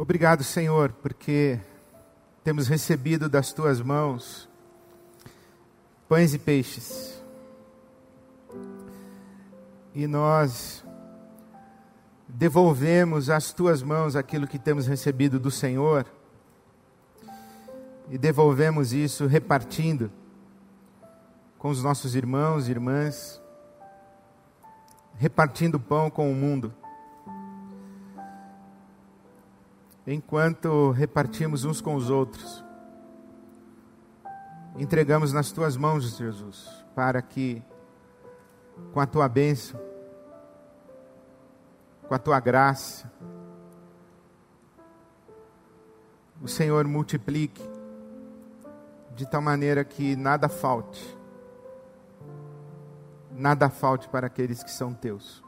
Obrigado, Senhor, porque temos recebido das tuas mãos pães e peixes. E nós devolvemos às tuas mãos aquilo que temos recebido do Senhor. E devolvemos isso repartindo com os nossos irmãos e irmãs, repartindo pão com o mundo. Enquanto repartimos uns com os outros. Entregamos nas tuas mãos, Jesus, para que, com a tua bênção, com a tua graça, o Senhor multiplique, de tal maneira que nada falte, nada falte para aqueles que são teus.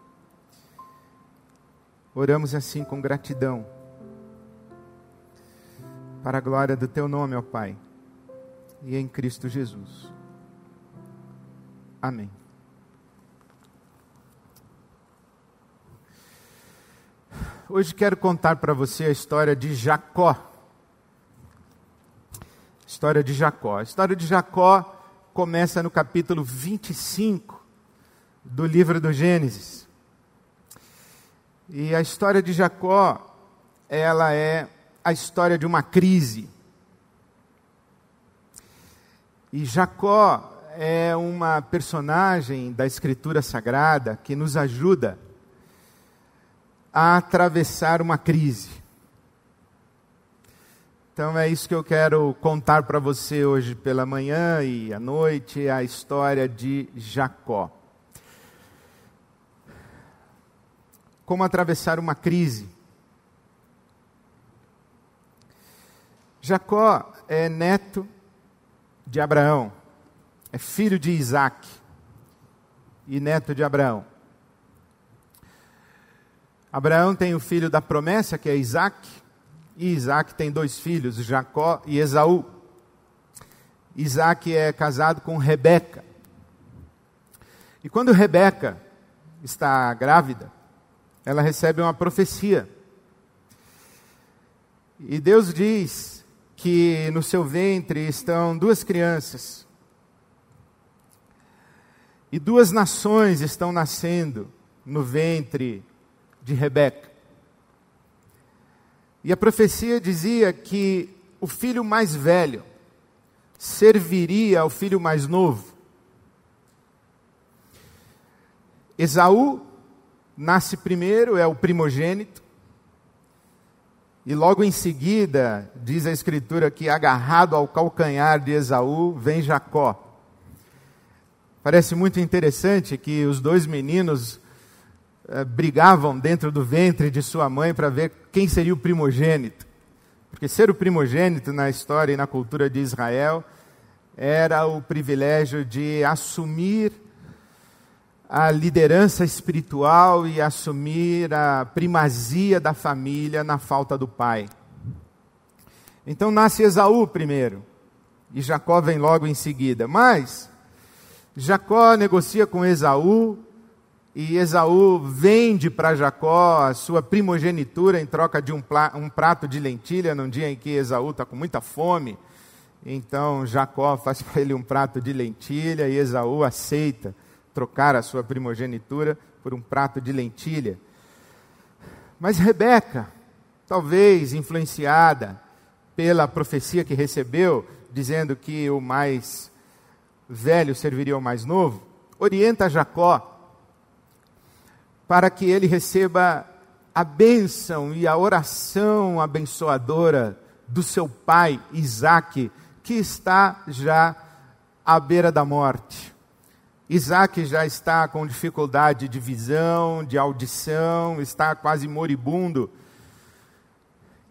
Oramos assim com gratidão para a glória do teu nome, ó Pai, e em Cristo Jesus. Amém. Hoje quero contar para você a história de Jacó. História de Jacó. A história de Jacó começa no capítulo 25 do livro do Gênesis. E a história de Jacó, ela é a história de uma crise. E Jacó é uma personagem da Escritura Sagrada que nos ajuda a atravessar uma crise. Então é isso que eu quero contar para você hoje pela manhã e à noite, a história de Jacó. Como atravessar uma crise. Jacó é neto de Abraão, é filho de Isaac e neto de Abraão. Abraão tem o filho da promessa, que é Isaac, e Isaac tem dois filhos, Jacó e Esaú. Isaac é casado com Rebeca. E quando Rebeca está grávida, ela recebe uma profecia. E Deus diz que no seu ventre estão duas crianças. E duas nações estão nascendo no ventre de Rebeca. E a profecia dizia que o filho mais velho serviria ao filho mais novo. Esaú nasce primeiro, é o primogênito. E logo em seguida, diz a Escritura que agarrado ao calcanhar de Esaú vem Jacó. Parece muito interessante que os dois meninos eh, brigavam dentro do ventre de sua mãe para ver quem seria o primogênito. Porque ser o primogênito na história e na cultura de Israel era o privilégio de assumir a liderança espiritual e assumir a primazia da família na falta do pai. Então nasce Esaú primeiro, e Jacó vem logo em seguida. Mas Jacó negocia com Esaú, e Esaú vende para Jacó a sua primogenitura em troca de um, um prato de lentilha, num dia em que Esaú está com muita fome. Então Jacó faz para ele um prato de lentilha e Esaú aceita trocar a sua primogenitura por um prato de lentilha. Mas Rebeca, talvez influenciada pela profecia que recebeu, dizendo que o mais velho serviria ao mais novo, orienta Jacó para que ele receba a bênção e a oração abençoadora do seu pai Isaque, que está já à beira da morte. Isaac já está com dificuldade de visão, de audição, está quase moribundo.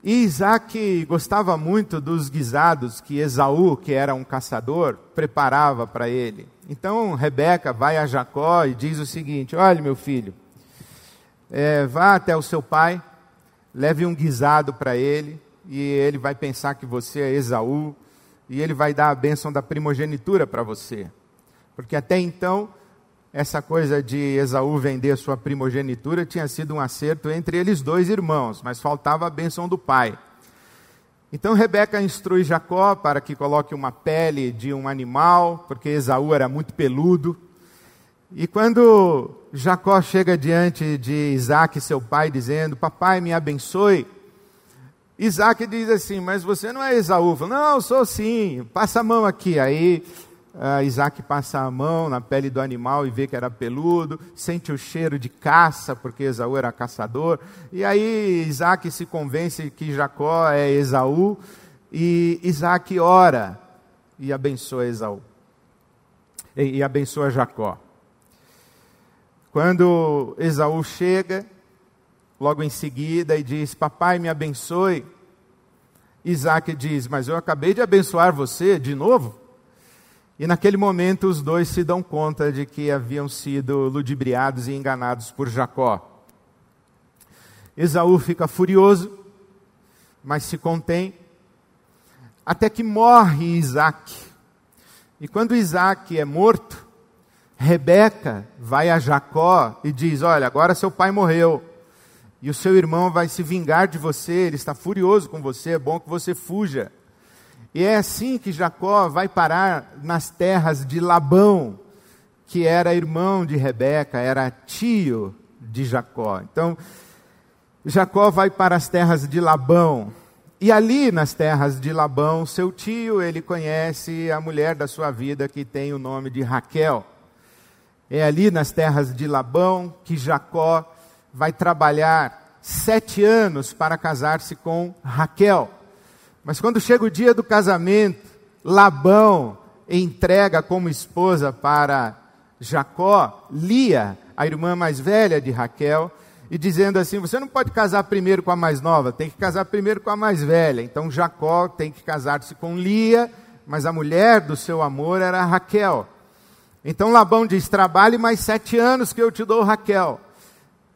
E Isaac gostava muito dos guisados que Esaú, que era um caçador, preparava para ele. Então Rebeca vai a Jacó e diz o seguinte: Olha, meu filho, é, vá até o seu pai, leve um guisado para ele, e ele vai pensar que você é Esaú, e ele vai dar a bênção da primogenitura para você porque até então essa coisa de Esaú vender sua primogenitura tinha sido um acerto entre eles dois irmãos, mas faltava a bênção do pai. Então Rebeca instrui Jacó para que coloque uma pele de um animal, porque Esaú era muito peludo. E quando Jacó chega diante de Isaac, seu pai, dizendo: Papai, me abençoe. Isaac diz assim: Mas você não é Esaú? Não, sou sim, passa a mão aqui. Aí uh, Isaac passa a mão na pele do animal e vê que era peludo, sente o cheiro de caça, porque Esaú era caçador. E aí Isaac se convence que Jacó é Esaú, e Isaac ora e abençoa Esaú. E, e abençoa Jacó. Quando Esaú chega, logo em seguida, e diz: Papai, me abençoe. Isaac diz: Mas eu acabei de abençoar você de novo. E naquele momento os dois se dão conta de que haviam sido ludibriados e enganados por Jacó. Esaú fica furioso, mas se contém, até que morre Isaac. E quando Isaac é morto, Rebeca vai a Jacó e diz: Olha, agora seu pai morreu. E o seu irmão vai se vingar de você, ele está furioso com você, é bom que você fuja. E é assim que Jacó vai parar nas terras de Labão, que era irmão de Rebeca, era tio de Jacó. Então, Jacó vai para as terras de Labão. E ali nas terras de Labão, seu tio, ele conhece a mulher da sua vida que tem o nome de Raquel. É ali nas terras de Labão que Jacó vai trabalhar sete anos para casar-se com Raquel. Mas quando chega o dia do casamento, Labão entrega como esposa para Jacó, Lia, a irmã mais velha de Raquel, e dizendo assim: você não pode casar primeiro com a mais nova, tem que casar primeiro com a mais velha. Então Jacó tem que casar-se com Lia, mas a mulher do seu amor era Raquel. Então Labão diz: trabalhe mais sete anos que eu te dou Raquel.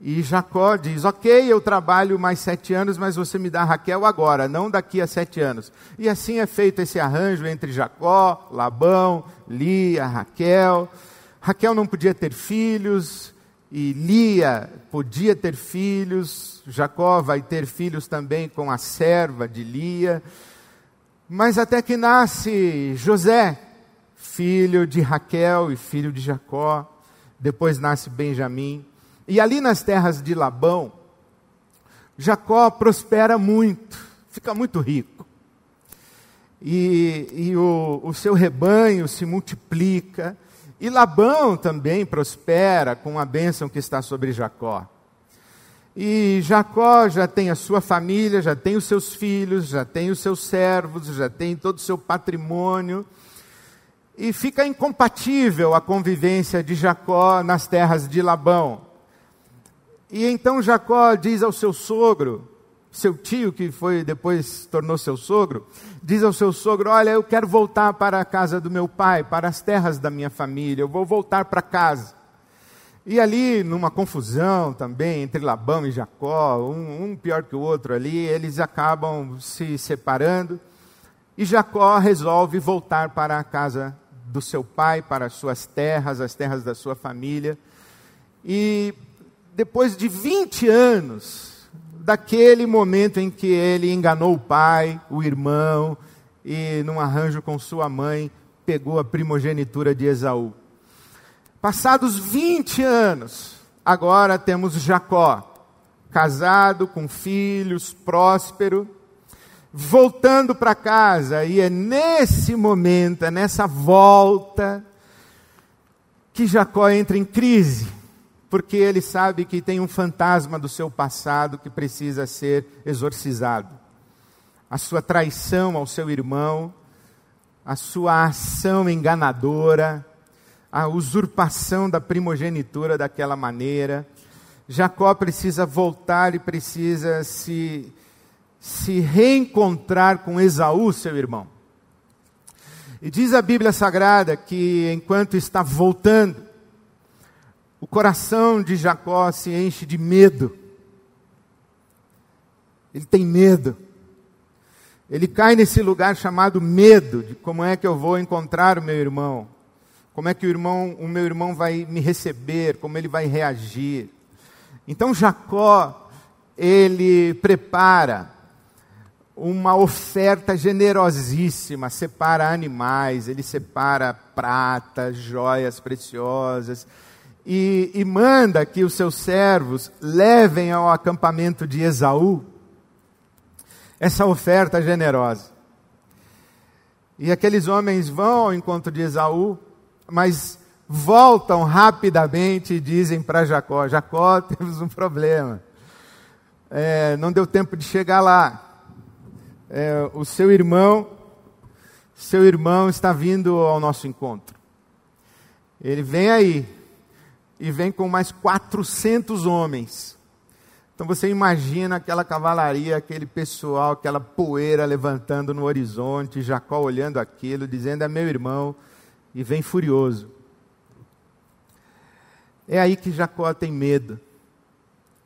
E Jacó diz: Ok, eu trabalho mais sete anos, mas você me dá Raquel agora, não daqui a sete anos. E assim é feito esse arranjo entre Jacó, Labão, Lia, Raquel. Raquel não podia ter filhos, e Lia podia ter filhos. Jacó vai ter filhos também com a serva de Lia. Mas até que nasce José, filho de Raquel e filho de Jacó. Depois nasce Benjamim. E ali nas terras de Labão, Jacó prospera muito, fica muito rico. E, e o, o seu rebanho se multiplica. E Labão também prospera com a bênção que está sobre Jacó. E Jacó já tem a sua família, já tem os seus filhos, já tem os seus servos, já tem todo o seu patrimônio. E fica incompatível a convivência de Jacó nas terras de Labão. E então Jacó diz ao seu sogro, seu tio, que foi depois tornou seu sogro, diz ao seu sogro: Olha, eu quero voltar para a casa do meu pai, para as terras da minha família, eu vou voltar para casa. E ali, numa confusão também entre Labão e Jacó, um, um pior que o outro ali, eles acabam se separando. E Jacó resolve voltar para a casa do seu pai, para as suas terras, as terras da sua família. E depois de 20 anos daquele momento em que ele enganou o pai, o irmão, e num arranjo com sua mãe, pegou a primogenitura de Esaú. Passados 20 anos, agora temos Jacó, casado, com filhos, próspero, voltando para casa, e é nesse momento, é nessa volta, que Jacó entra em crise porque ele sabe que tem um fantasma do seu passado que precisa ser exorcizado. A sua traição ao seu irmão, a sua ação enganadora, a usurpação da primogenitura daquela maneira. Jacó precisa voltar e precisa se, se reencontrar com Esaú, seu irmão. E diz a Bíblia Sagrada que enquanto está voltando, o coração de Jacó se enche de medo. Ele tem medo. Ele cai nesse lugar chamado medo, de como é que eu vou encontrar o meu irmão. Como é que o irmão, o meu irmão vai me receber? Como ele vai reagir? Então Jacó, ele prepara uma oferta generosíssima, separa animais, ele separa prata, joias preciosas, e, e, manda que os seus servos levem ao acampamento de Esaú essa oferta generosa. E aqueles homens vão ao encontro de Esaú, mas voltam rapidamente e dizem para Jacó: Jacó, temos um problema. É, não deu tempo de chegar lá é, o seu irmão, seu irmão está vindo ao nosso encontro. Ele vem aí e vem com mais 400 homens. Então você imagina aquela cavalaria, aquele pessoal, aquela poeira levantando no horizonte, Jacó olhando aquilo, dizendo: É meu irmão, e vem furioso. É aí que Jacó tem medo.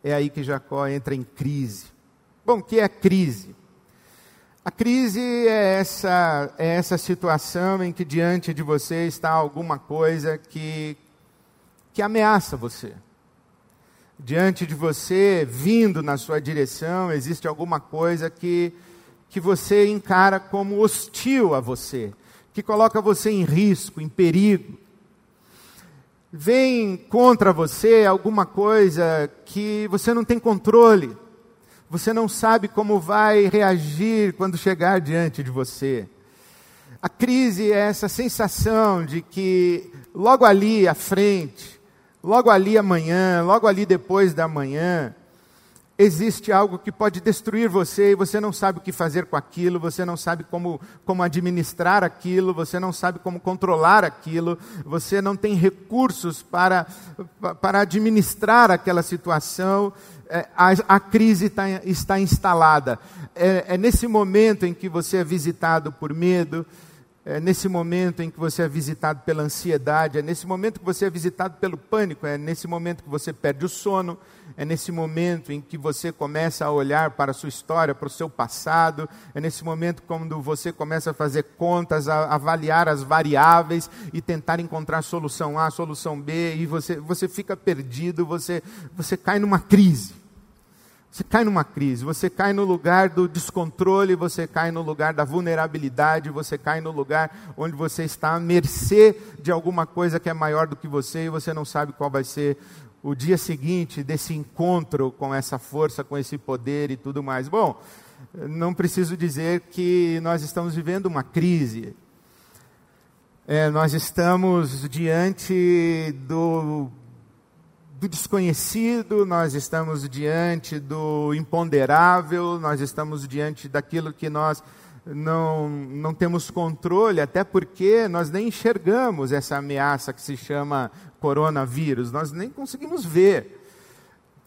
É aí que Jacó entra em crise. Bom, o que é crise? A crise é essa, é essa situação em que diante de você está alguma coisa que, que ameaça você. Diante de você, vindo na sua direção, existe alguma coisa que, que você encara como hostil a você, que coloca você em risco, em perigo. Vem contra você alguma coisa que você não tem controle você não sabe como vai reagir quando chegar diante de você. A crise é essa sensação de que logo ali à frente, logo ali amanhã, logo ali depois da manhã, existe algo que pode destruir você e você não sabe o que fazer com aquilo, você não sabe como, como administrar aquilo, você não sabe como controlar aquilo, você não tem recursos para, para administrar aquela situação é, a, a, crise tá, está instalada. É, é, nesse momento em que você é visitado por medo, é nesse momento em que você é visitado pela ansiedade, é nesse momento que você é visitado pelo pânico, é nesse momento que você perde o sono, é nesse momento em que você começa a olhar para a sua história, para o seu passado, é nesse momento quando você começa a fazer contas, a avaliar as variáveis e tentar encontrar solução A, solução B, e você, você fica perdido, você, você cai numa crise. Você cai numa crise, você cai no lugar do descontrole, você cai no lugar da vulnerabilidade, você cai no lugar onde você está à mercê de alguma coisa que é maior do que você e você não sabe qual vai ser o dia seguinte desse encontro com essa força, com esse poder e tudo mais. Bom, não preciso dizer que nós estamos vivendo uma crise. É, nós estamos diante do do desconhecido, nós estamos diante do imponderável, nós estamos diante daquilo que nós não, não temos controle, até porque nós nem enxergamos essa ameaça que se chama coronavírus, nós nem conseguimos ver.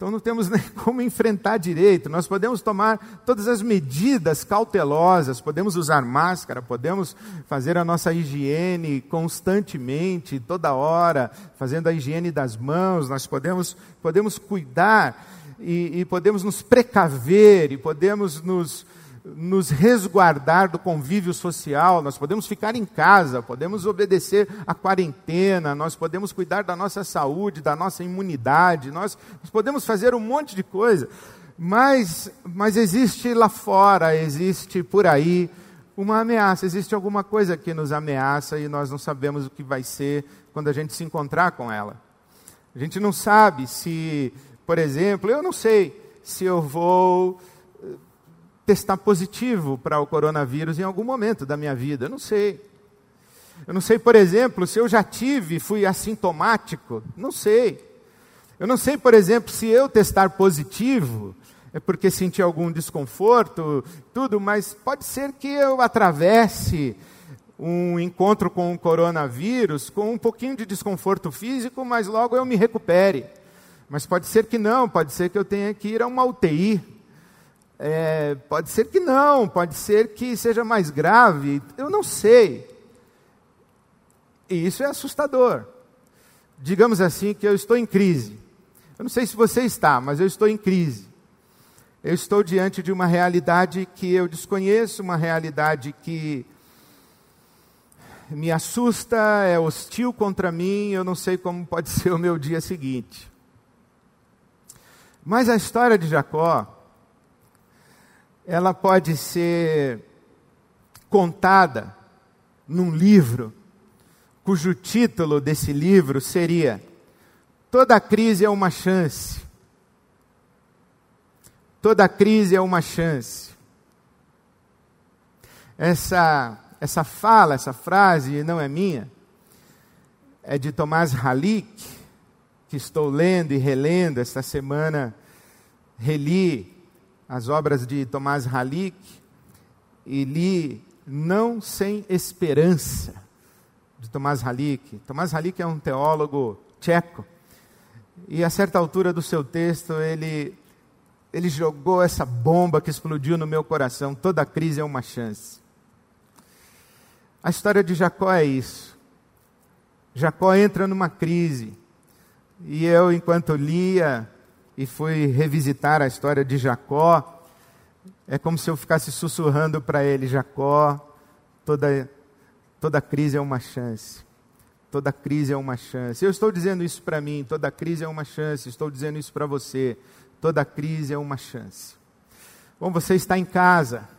Então não temos nem como enfrentar direito. Nós podemos tomar todas as medidas cautelosas, podemos usar máscara, podemos fazer a nossa higiene constantemente, toda hora, fazendo a higiene das mãos, nós podemos, podemos cuidar e, e podemos nos precaver e podemos nos nos resguardar do convívio social, nós podemos ficar em casa, podemos obedecer à quarentena, nós podemos cuidar da nossa saúde, da nossa imunidade, nós, nós podemos fazer um monte de coisa, mas, mas existe lá fora, existe por aí uma ameaça, existe alguma coisa que nos ameaça e nós não sabemos o que vai ser quando a gente se encontrar com ela. A gente não sabe se, por exemplo, eu não sei se eu vou testar positivo para o coronavírus em algum momento da minha vida. Eu não sei. Eu não sei, por exemplo, se eu já tive, fui assintomático. Não sei. Eu não sei, por exemplo, se eu testar positivo é porque senti algum desconforto, tudo, mas pode ser que eu atravesse um encontro com o coronavírus com um pouquinho de desconforto físico, mas logo eu me recupere. Mas pode ser que não, pode ser que eu tenha que ir a uma UTI é, pode ser que não, pode ser que seja mais grave, eu não sei. E isso é assustador. Digamos assim que eu estou em crise. Eu não sei se você está, mas eu estou em crise. Eu estou diante de uma realidade que eu desconheço, uma realidade que me assusta, é hostil contra mim, eu não sei como pode ser o meu dia seguinte. Mas a história de Jacó, ela pode ser contada num livro, cujo título desse livro seria Toda crise é uma chance. Toda crise é uma chance. Essa, essa fala, essa frase não é minha, é de Tomás Halik, que estou lendo e relendo esta semana. Reli as obras de Tomás Halik e li Não Sem Esperança, de Tomás Halik. Tomás Halik é um teólogo tcheco e a certa altura do seu texto, ele, ele jogou essa bomba que explodiu no meu coração. Toda crise é uma chance. A história de Jacó é isso. Jacó entra numa crise. E eu, enquanto lia e fui revisitar a história de Jacó, é como se eu ficasse sussurrando para ele: Jacó, toda, toda crise é uma chance. Toda crise é uma chance. Eu estou dizendo isso para mim, toda crise é uma chance. Estou dizendo isso para você. Toda crise é uma chance. Bom, você está em casa,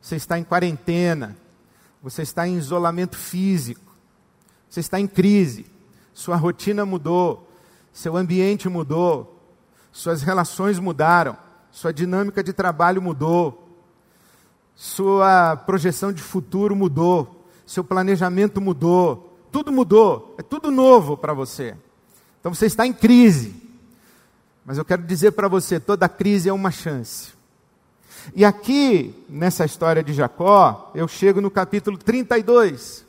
você está em quarentena, você está em isolamento físico, você está em crise, sua rotina mudou, seu ambiente mudou, suas relações mudaram, sua dinâmica de trabalho mudou, sua projeção de futuro mudou, seu planejamento mudou, tudo mudou, é tudo novo para você. Então você está em crise. Mas eu quero dizer para você: toda crise é uma chance. E aqui, nessa história de Jacó, eu chego no capítulo 32,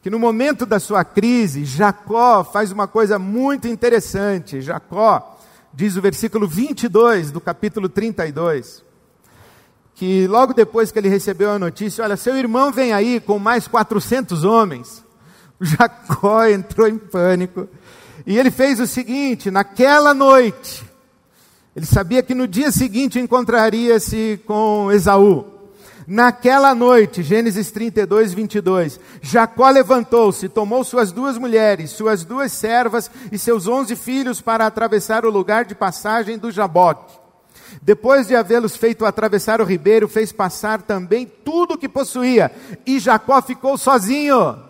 que no momento da sua crise, Jacó faz uma coisa muito interessante. Jacó, diz o versículo 22 do capítulo 32, que logo depois que ele recebeu a notícia, olha, seu irmão vem aí com mais 400 homens. Jacó entrou em pânico. E ele fez o seguinte: naquela noite, ele sabia que no dia seguinte encontraria-se com Esaú. Naquela noite, Gênesis 32, 22, Jacó levantou-se, tomou suas duas mulheres, suas duas servas e seus onze filhos para atravessar o lugar de passagem do Jaboque. Depois de havê-los feito atravessar o ribeiro, fez passar também tudo o que possuía, e Jacó ficou sozinho.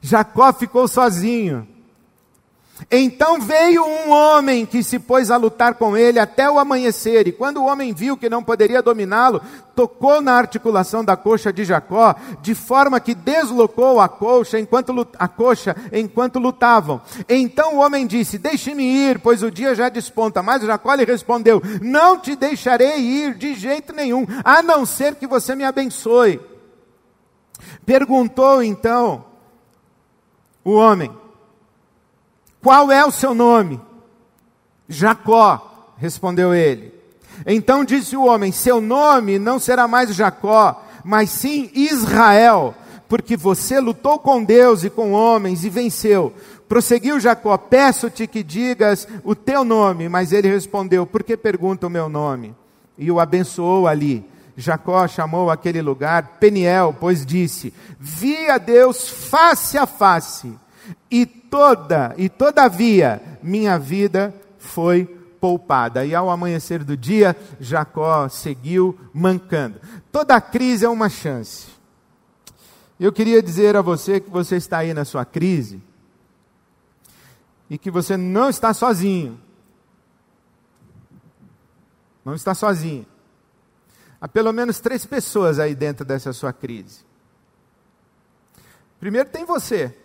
Jacó ficou sozinho. Então veio um homem que se pôs a lutar com ele até o amanhecer, e quando o homem viu que não poderia dominá-lo, tocou na articulação da coxa de Jacó, de forma que deslocou a coxa enquanto, a coxa enquanto lutavam. Então o homem disse: Deixe-me ir, pois o dia já desponta. Mas Jacó lhe respondeu: Não te deixarei ir de jeito nenhum, a não ser que você me abençoe. Perguntou então o homem: Qual é o seu nome? Jacó, respondeu ele. Então disse o homem: Seu nome não será mais Jacó, mas sim Israel, porque você lutou com Deus e com homens e venceu. Prosseguiu Jacó: Peço-te que digas o teu nome. Mas ele respondeu: Por que pergunta o meu nome? E o abençoou ali. Jacó chamou aquele lugar Peniel, pois disse: Vi a Deus face a face, e toda, e todavia, minha vida foi poupada. E ao amanhecer do dia, Jacó seguiu mancando. Toda crise é uma chance. Eu queria dizer a você que você está aí na sua crise e que você não está sozinho. Não está sozinho. Há pelo menos três pessoas aí dentro dessa sua crise. Primeiro tem você.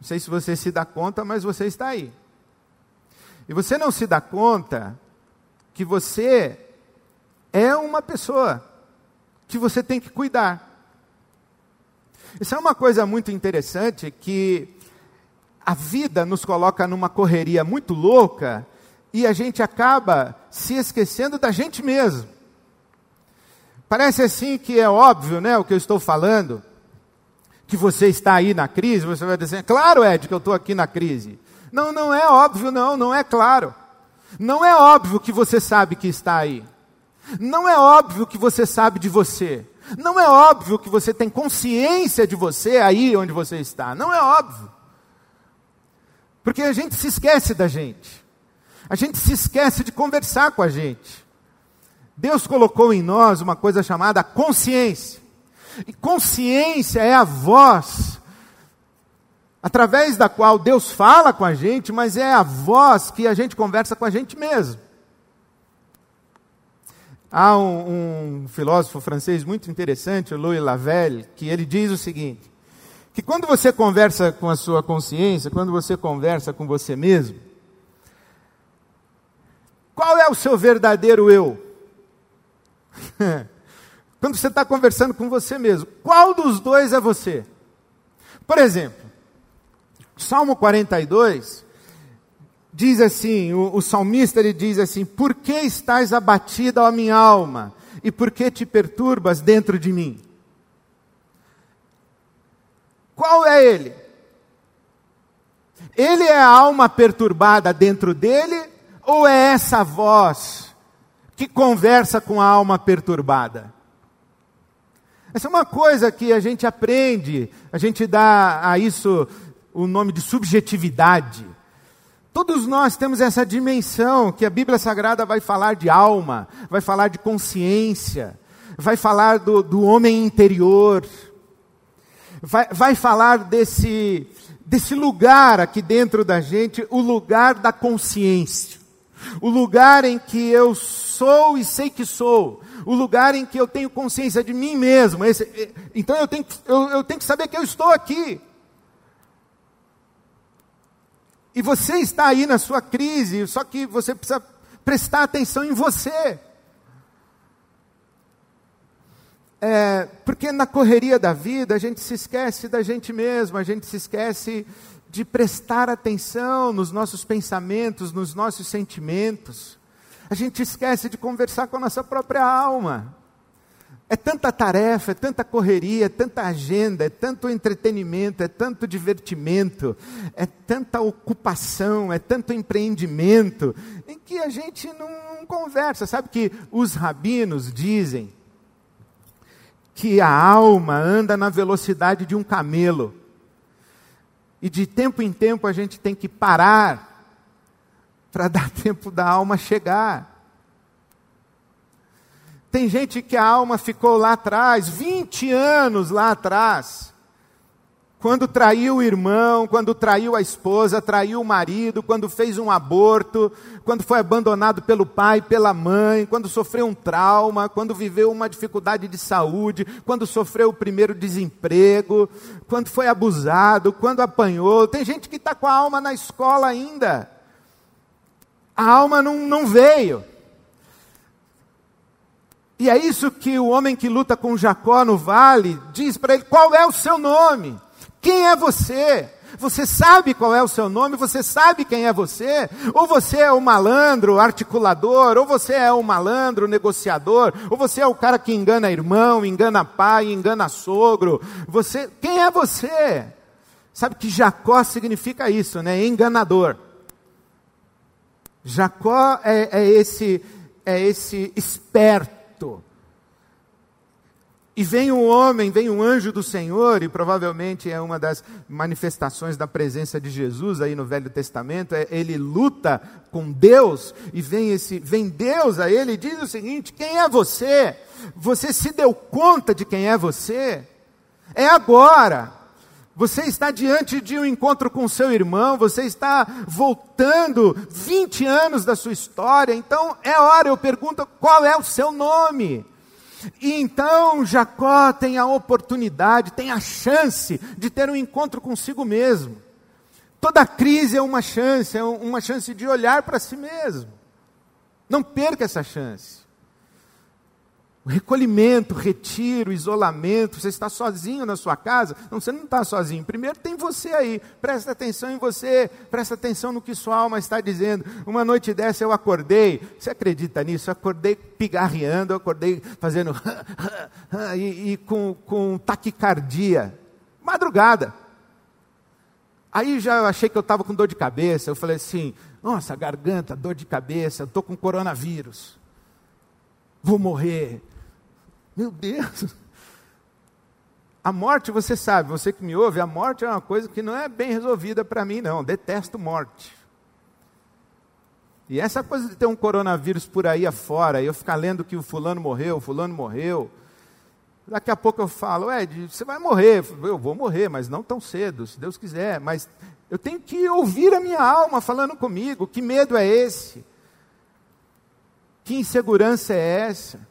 Não sei se você se dá conta, mas você está aí. E você não se dá conta que você é uma pessoa que você tem que cuidar. Isso é uma coisa muito interessante que a vida nos coloca numa correria muito louca e a gente acaba se esquecendo da gente mesmo. Parece assim que é óbvio, né, o que eu estou falando, que você está aí na crise, você vai dizer, claro, Ed, que eu estou aqui na crise. Não, não é óbvio, não, não é claro. Não é óbvio que você sabe que está aí. Não é óbvio que você sabe de você. Não é óbvio que você tem consciência de você aí onde você está. Não é óbvio. Porque a gente se esquece da gente. A gente se esquece de conversar com a gente. Deus colocou em nós uma coisa chamada consciência. E consciência é a voz através da qual Deus fala com a gente, mas é a voz que a gente conversa com a gente mesmo. Há um, um filósofo francês muito interessante, Louis Lavelle, que ele diz o seguinte: que quando você conversa com a sua consciência, quando você conversa com você mesmo, qual é o seu verdadeiro eu? quando você está conversando com você mesmo, qual dos dois é você? Por exemplo, Salmo 42 diz assim, o, o salmista ele diz assim: Por que estás abatida, a minha alma? E por que te perturbas dentro de mim? Qual é ele? Ele é a alma perturbada dentro dele ou é essa voz que conversa com a alma perturbada? Essa é uma coisa que a gente aprende, a gente dá a isso o nome de subjetividade. Todos nós temos essa dimensão que a Bíblia Sagrada vai falar de alma, vai falar de consciência, vai falar do, do homem interior, vai, vai falar desse, desse lugar aqui dentro da gente, o lugar da consciência, o lugar em que eu sou e sei que sou, o lugar em que eu tenho consciência de mim mesmo. Esse, então eu tenho, eu, eu tenho que saber que eu estou aqui. E você está aí na sua crise, só que você precisa prestar atenção em você. É, porque na correria da vida a gente se esquece da gente mesmo, a gente se esquece de prestar atenção nos nossos pensamentos, nos nossos sentimentos. A gente esquece de conversar com a nossa própria alma. É tanta tarefa, é tanta correria, é tanta agenda, é tanto entretenimento, é tanto divertimento, é tanta ocupação, é tanto empreendimento, em que a gente não conversa. Sabe que os rabinos dizem que a alma anda na velocidade de um camelo. E de tempo em tempo a gente tem que parar para dar tempo da alma chegar. Tem gente que a alma ficou lá atrás, 20 anos lá atrás, quando traiu o irmão, quando traiu a esposa, traiu o marido, quando fez um aborto, quando foi abandonado pelo pai, pela mãe, quando sofreu um trauma, quando viveu uma dificuldade de saúde, quando sofreu o primeiro desemprego, quando foi abusado, quando apanhou. Tem gente que está com a alma na escola ainda. A alma não, não veio. E é isso que o homem que luta com Jacó no vale diz para ele: qual é o seu nome? Quem é você? Você sabe qual é o seu nome? Você sabe quem é você? Ou você é o malandro articulador? Ou você é o malandro negociador? Ou você é o cara que engana irmão, engana pai, engana sogro? Você, quem é você? Sabe que Jacó significa isso, né? Enganador. Jacó é, é esse é esse esperto e vem um homem, vem um anjo do Senhor, e provavelmente é uma das manifestações da presença de Jesus aí no Velho Testamento, é, ele luta com Deus, e vem esse, vem Deus a ele e diz o seguinte: quem é você? Você se deu conta de quem é você? É agora. Você está diante de um encontro com seu irmão, você está voltando 20 anos da sua história, então é hora, eu pergunto, qual é o seu nome? E então Jacó tem a oportunidade, tem a chance de ter um encontro consigo mesmo. Toda crise é uma chance, é uma chance de olhar para si mesmo. Não perca essa chance. O recolhimento, retiro, isolamento, você está sozinho na sua casa? Não, você não está sozinho. Primeiro tem você aí, presta atenção em você, presta atenção no que sua alma está dizendo. Uma noite dessa eu acordei, você acredita nisso? Eu acordei pigarreando, eu acordei fazendo e, e com, com taquicardia. Madrugada. Aí já achei que eu estava com dor de cabeça, eu falei assim, nossa, garganta, dor de cabeça, estou com coronavírus. Vou morrer. Meu Deus, A morte, você sabe, você que me ouve, a morte é uma coisa que não é bem resolvida para mim, não. Detesto morte. E essa coisa de ter um coronavírus por aí afora, e eu ficar lendo que o fulano morreu, o fulano morreu. Daqui a pouco eu falo, Ed, você vai morrer. Eu vou morrer, mas não tão cedo, se Deus quiser. Mas eu tenho que ouvir a minha alma falando comigo. Que medo é esse? Que insegurança é essa?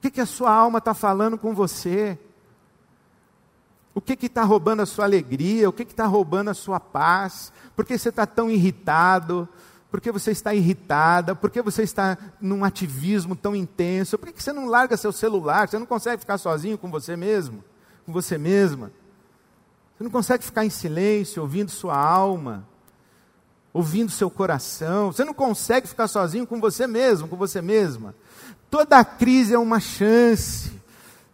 O que, que a sua alma está falando com você? O que está roubando a sua alegria? O que está roubando a sua paz? Por que você está tão irritado? Por que você está irritada? Por que você está num ativismo tão intenso? Por que você não larga seu celular? Você não consegue ficar sozinho com você mesmo? Com você mesma? Você não consegue ficar em silêncio, ouvindo sua alma? Ouvindo seu coração? Você não consegue ficar sozinho com você mesmo, com você mesma? Toda crise é uma chance.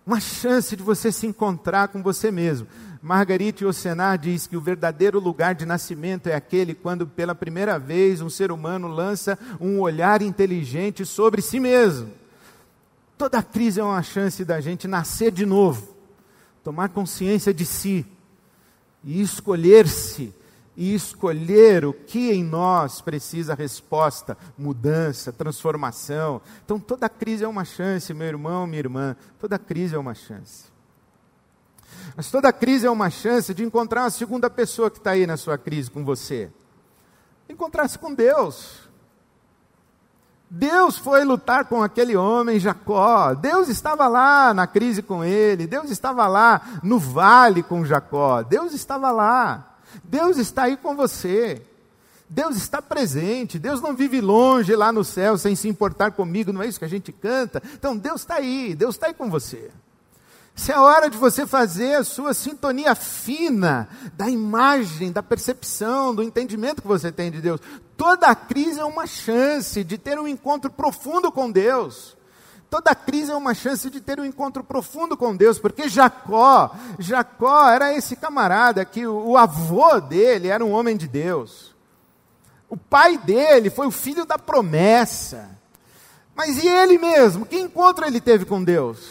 Uma chance de você se encontrar com você mesmo. Margarite Yourcenar diz que o verdadeiro lugar de nascimento é aquele quando pela primeira vez um ser humano lança um olhar inteligente sobre si mesmo. Toda crise é uma chance da gente nascer de novo, tomar consciência de si e escolher-se e escolher o que em nós precisa resposta, mudança, transformação. Então toda crise é uma chance, meu irmão, minha irmã, toda crise é uma chance. Mas toda crise é uma chance de encontrar uma segunda pessoa que está aí na sua crise com você. Encontrar-se com Deus. Deus foi lutar com aquele homem, Jacó. Deus estava lá na crise com ele. Deus estava lá no vale com Jacó. Deus estava lá. Deus está aí com você. Deus está presente. Deus não vive longe lá no céu sem se importar comigo. Não é isso que a gente canta? Então Deus está aí. Deus está aí com você. Se é a hora de você fazer a sua sintonia fina da imagem, da percepção, do entendimento que você tem de Deus. Toda crise é uma chance de ter um encontro profundo com Deus. Toda crise é uma chance de ter um encontro profundo com Deus, porque Jacó, Jacó era esse camarada que o, o avô dele era um homem de Deus. O pai dele foi o filho da promessa. Mas e ele mesmo? Que encontro ele teve com Deus?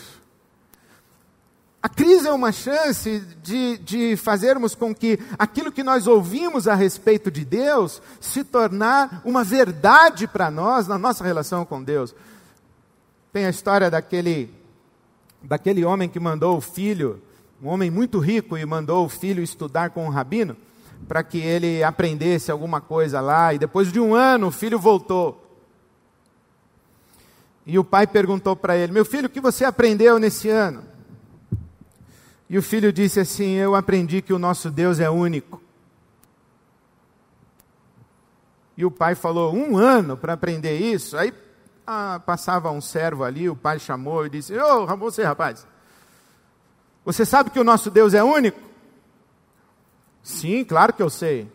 A crise é uma chance de, de fazermos com que aquilo que nós ouvimos a respeito de Deus se tornar uma verdade para nós na nossa relação com Deus. Tem a história daquele, daquele homem que mandou o filho, um homem muito rico, e mandou o filho estudar com um rabino, para que ele aprendesse alguma coisa lá, e depois de um ano o filho voltou. E o pai perguntou para ele: Meu filho, o que você aprendeu nesse ano? E o filho disse assim: Eu aprendi que o nosso Deus é único. E o pai falou: Um ano para aprender isso? Aí ah, passava um servo ali, o pai chamou e disse: Ô, oh, você rapaz, você sabe que o nosso Deus é único? Sim, claro que eu sei.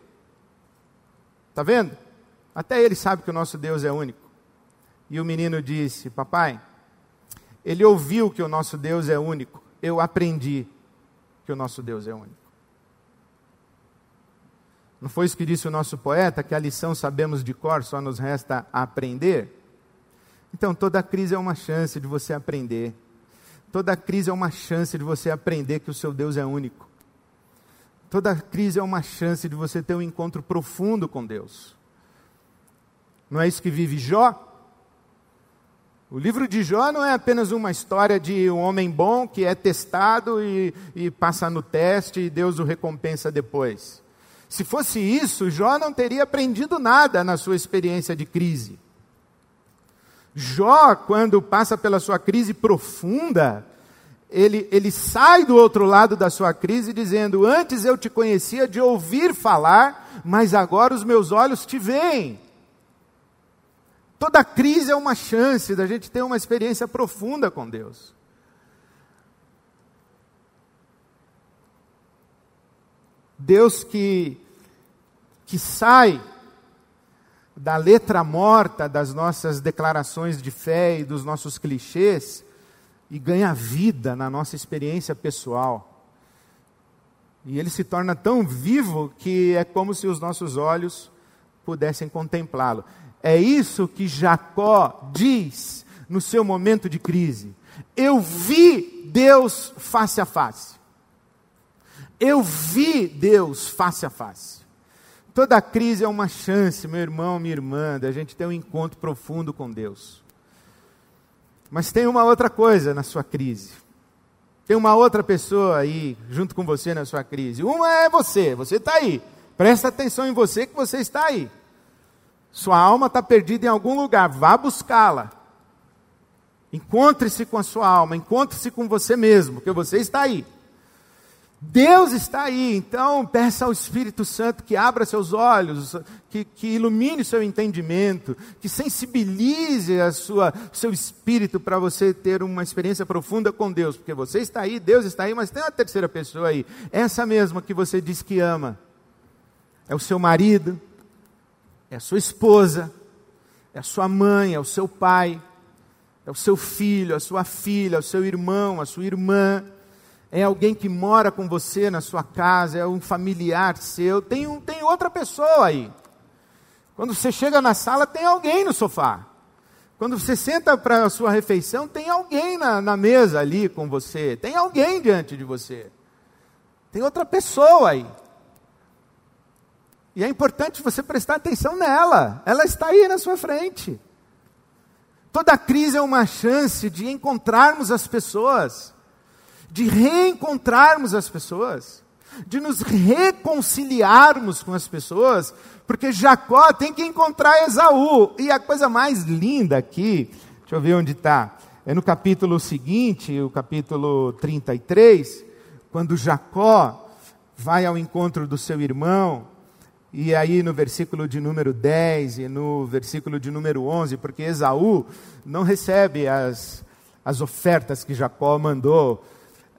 Está vendo? Até ele sabe que o nosso Deus é único. E o menino disse: Papai, ele ouviu que o nosso Deus é único. Eu aprendi que o nosso Deus é único. Não foi isso que disse o nosso poeta, que a lição sabemos de cor, só nos resta aprender? Então, toda crise é uma chance de você aprender. Toda crise é uma chance de você aprender que o seu Deus é único. Toda crise é uma chance de você ter um encontro profundo com Deus. Não é isso que vive Jó? O livro de Jó não é apenas uma história de um homem bom que é testado e, e, passa no teste e Deus o recompensa depois. Se fosse isso, Jó não teria aprendido nada na sua experiência de crise. Jó, quando passa pela sua crise profunda, ele, ele sai do outro lado da sua crise dizendo: Antes eu te conhecia de ouvir falar, mas agora os meus olhos te veem. Toda crise é uma chance da gente ter uma experiência profunda com Deus. Deus que, que sai da letra morta das nossas declarações de fé e dos nossos clichês e ganha vida na nossa experiência pessoal. E ele se torna tão vivo que é como se os nossos olhos pudessem contemplá-lo. É isso que Jacó diz no seu momento de crise. Eu vi Deus face a face. Eu vi Deus face a face. Toda crise é uma chance, meu irmão, minha irmã, da gente ter um encontro profundo com Deus. Mas tem uma outra coisa na sua crise. Tem uma outra pessoa aí junto com você na sua crise. Uma é você, você está aí. Presta atenção em você que você está aí. Sua alma está perdida em algum lugar, vá buscá-la. Encontre-se com a sua alma, encontre-se com você mesmo, porque você está aí. Deus está aí, então peça ao Espírito Santo que abra seus olhos, que, que ilumine o seu entendimento, que sensibilize a sua, seu espírito para você ter uma experiência profunda com Deus, porque você está aí, Deus está aí, mas tem uma terceira pessoa aí, essa mesma que você diz que ama, é o seu marido, é a sua esposa, é a sua mãe, é o seu pai, é o seu filho, a sua filha, o seu irmão, a sua irmã é alguém que mora com você na sua casa, é um familiar seu, tem, um, tem outra pessoa aí. Quando você chega na sala, tem alguém no sofá. Quando você senta para a sua refeição, tem alguém na, na mesa ali com você, tem alguém diante de você. Tem outra pessoa aí. E é importante você prestar atenção nela, ela está aí na sua frente. Toda crise é uma chance de encontrarmos as pessoas de reencontrarmos as pessoas, de nos reconciliarmos com as pessoas, porque Jacó tem que encontrar Esaú. E a coisa mais linda aqui, deixa eu ver onde está, é no capítulo seguinte, o capítulo 33, quando Jacó vai ao encontro do seu irmão, e aí no versículo de número 10 e no versículo de número 11, porque Esaú não recebe as, as ofertas que Jacó mandou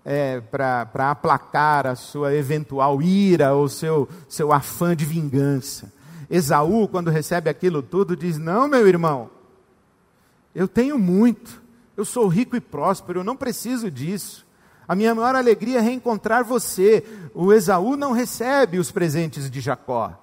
é, para aplacar a sua eventual ira ou seu, seu afã de vingança. Esaú, quando recebe aquilo tudo, diz: Não, meu irmão, eu tenho muito, eu sou rico e próspero, eu não preciso disso. A minha maior alegria é reencontrar você. O Esaú não recebe os presentes de Jacó.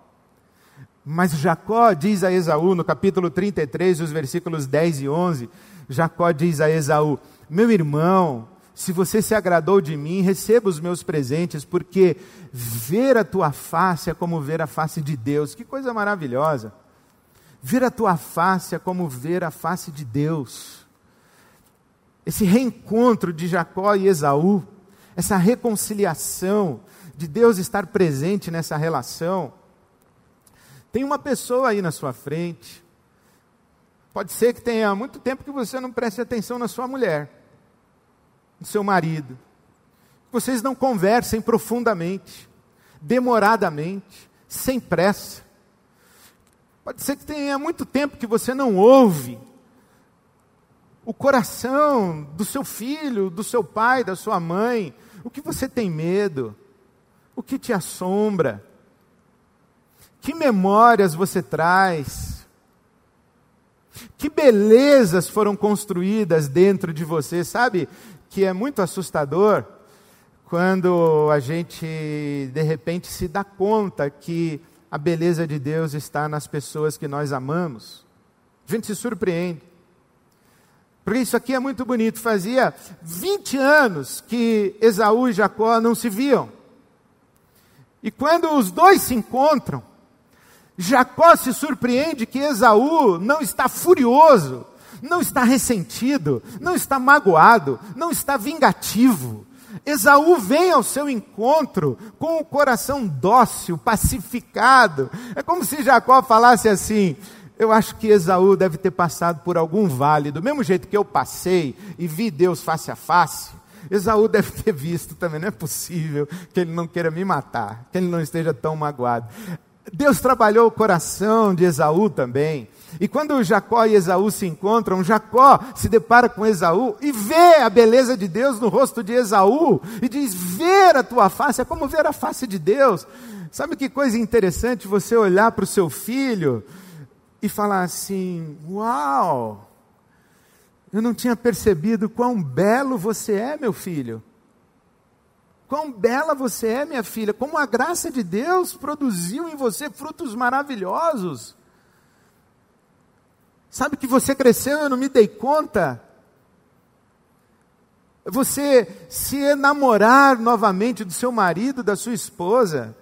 Mas Jacó diz a Esaú, no capítulo 33, os versículos 10 e 11, Jacó diz a Esaú: Meu irmão, se você se agradou de mim, receba os meus presentes, porque ver a tua face é como ver a face de Deus. Que coisa maravilhosa! Ver a tua face é como ver a face de Deus. Esse reencontro de Jacó e Esaú, essa reconciliação, de Deus estar presente nessa relação. Tem uma pessoa aí na sua frente. Pode ser que tenha muito tempo que você não preste atenção na sua mulher do seu marido. Vocês não conversem profundamente, demoradamente, sem pressa. Pode ser que tenha muito tempo que você não ouve o coração do seu filho, do seu pai, da sua mãe. O que você tem medo? O que te assombra? Que memórias você traz? Que belezas foram construídas dentro de você, sabe? Que é muito assustador quando a gente de repente se dá conta que a beleza de Deus está nas pessoas que nós amamos. A gente se surpreende. Porque isso aqui é muito bonito. Fazia 20 anos que Esaú e Jacó não se viam. E quando os dois se encontram, Jacó se surpreende que Esaú não está furioso, não está ressentido, não está magoado, não está vingativo. Esaú vem ao seu encontro com o coração dócil, pacificado. É como se Jacó falasse assim: Eu acho que Esaú deve ter passado por algum vale, do mesmo jeito que eu passei e vi Deus face a face. Esaú deve ter visto também, não é possível que ele não queira me matar, que ele não esteja tão magoado. Deus trabalhou o coração de Esaú também. E quando Jacó e Esaú se encontram, Jacó se depara com Esaú e vê a beleza de Deus no rosto de Esaú e diz: Ver a tua face é como ver a face de Deus. Sabe que coisa interessante você olhar para o seu filho e falar assim: Uau, eu não tinha percebido quão belo você é, meu filho. Quão bela você é, minha filha. Como a graça de Deus produziu em você frutos maravilhosos. Sabe que você cresceu, eu não me dei conta. Você se enamorar novamente do seu marido, da sua esposa.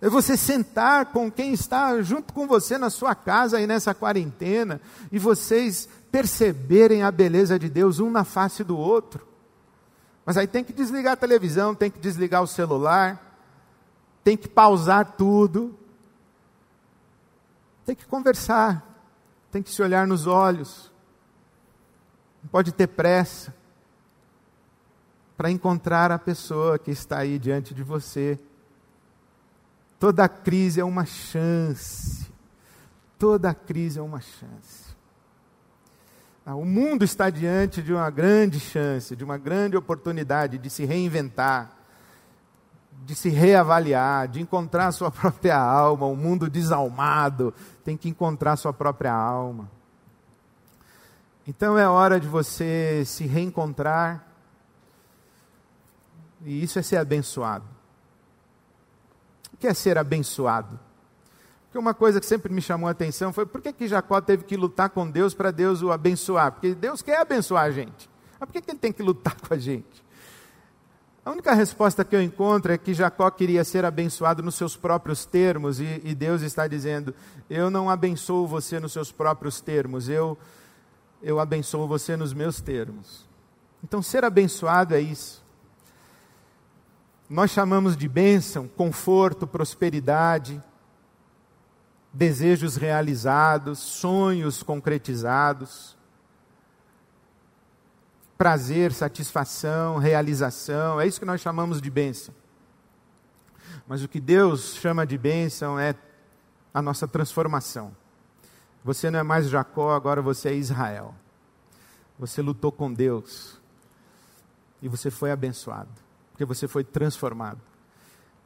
É você sentar com quem está junto com você na sua casa aí nessa quarentena e vocês perceberem a beleza de Deus um na face do outro. Mas aí tem que desligar a televisão, tem que desligar o celular, tem que pausar tudo, tem que conversar, tem que se olhar nos olhos, não pode ter pressa para encontrar a pessoa que está aí diante de você. Toda crise é uma chance. Toda crise é uma chance. Ah, o mundo está diante de uma grande chance, de uma grande oportunidade de se reinventar, de se reavaliar, de encontrar sua própria alma. O mundo desalmado tem que encontrar sua própria alma. Então é hora de você se reencontrar e isso é ser abençoado. O que é ser abençoado? Porque uma coisa que sempre me chamou a atenção foi por que, que Jacó teve que lutar com Deus para Deus o abençoar? Porque Deus quer abençoar a gente. Mas por que, que ele tem que lutar com a gente? A única resposta que eu encontro é que Jacó queria ser abençoado nos seus próprios termos, e, e Deus está dizendo: Eu não abençoo você nos seus próprios termos, eu, eu abençoo você nos meus termos. Então, ser abençoado é isso. Nós chamamos de bênção, conforto, prosperidade, desejos realizados, sonhos concretizados, prazer, satisfação, realização, é isso que nós chamamos de bênção. Mas o que Deus chama de bênção é a nossa transformação. Você não é mais Jacó, agora você é Israel. Você lutou com Deus e você foi abençoado porque você foi transformado.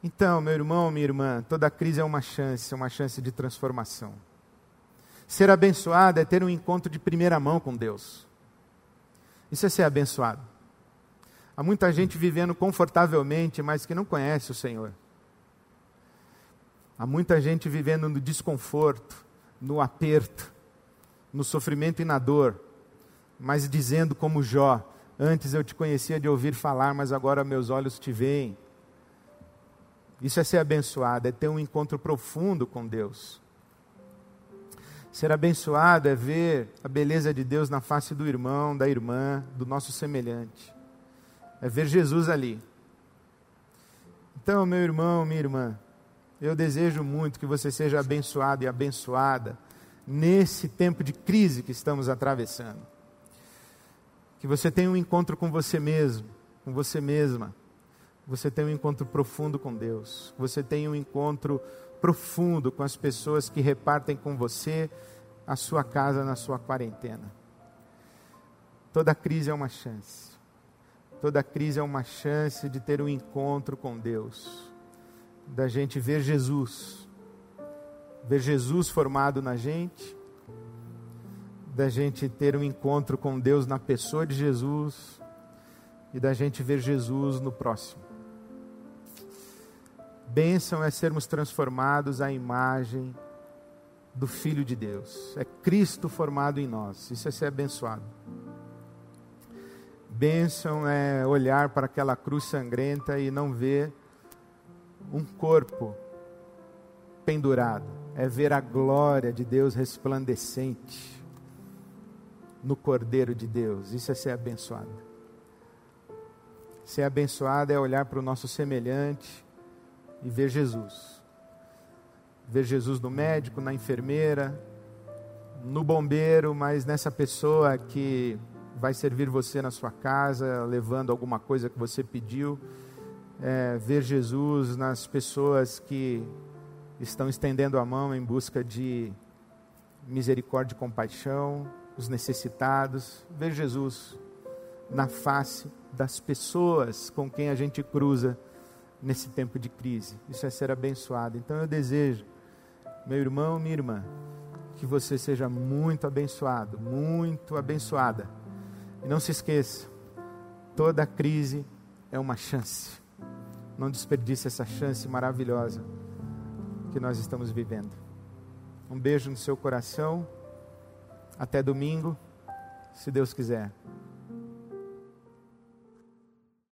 Então, meu irmão, minha irmã, toda crise é uma chance, é uma chance de transformação. Ser abençoado é ter um encontro de primeira mão com Deus. Isso é ser abençoado. Há muita gente vivendo confortavelmente, mas que não conhece o Senhor. Há muita gente vivendo no desconforto, no aperto, no sofrimento e na dor, mas dizendo como Jó: Antes eu te conhecia de ouvir falar, mas agora meus olhos te veem. Isso é ser abençoado, é ter um encontro profundo com Deus. Ser abençoado é ver a beleza de Deus na face do irmão, da irmã, do nosso semelhante. É ver Jesus ali. Então, meu irmão, minha irmã, eu desejo muito que você seja abençoado e abençoada nesse tempo de crise que estamos atravessando que você tenha um encontro com você mesmo, com você mesma. Você tenha um encontro profundo com Deus. Você tenha um encontro profundo com as pessoas que repartem com você a sua casa na sua quarentena. Toda crise é uma chance. Toda crise é uma chance de ter um encontro com Deus. Da gente ver Jesus. Ver Jesus formado na gente da gente ter um encontro com Deus na pessoa de Jesus e da gente ver Jesus no próximo. Bênção é sermos transformados à imagem do Filho de Deus. É Cristo formado em nós. Isso é ser abençoado. Bênção é olhar para aquela cruz sangrenta e não ver um corpo pendurado. É ver a glória de Deus resplandecente no Cordeiro de Deus. Isso é ser abençoado. Ser abençoado é olhar para o nosso semelhante e ver Jesus. Ver Jesus no médico, na enfermeira, no bombeiro, mas nessa pessoa que vai servir você na sua casa, levando alguma coisa que você pediu. É, ver Jesus nas pessoas que estão estendendo a mão em busca de misericórdia e compaixão os necessitados, ver Jesus na face das pessoas com quem a gente cruza nesse tempo de crise. Isso é ser abençoado. Então eu desejo, meu irmão, minha irmã, que você seja muito abençoado, muito abençoada. E não se esqueça, toda crise é uma chance. Não desperdice essa chance maravilhosa que nós estamos vivendo. Um beijo no seu coração Até domingo, se Deus quiser.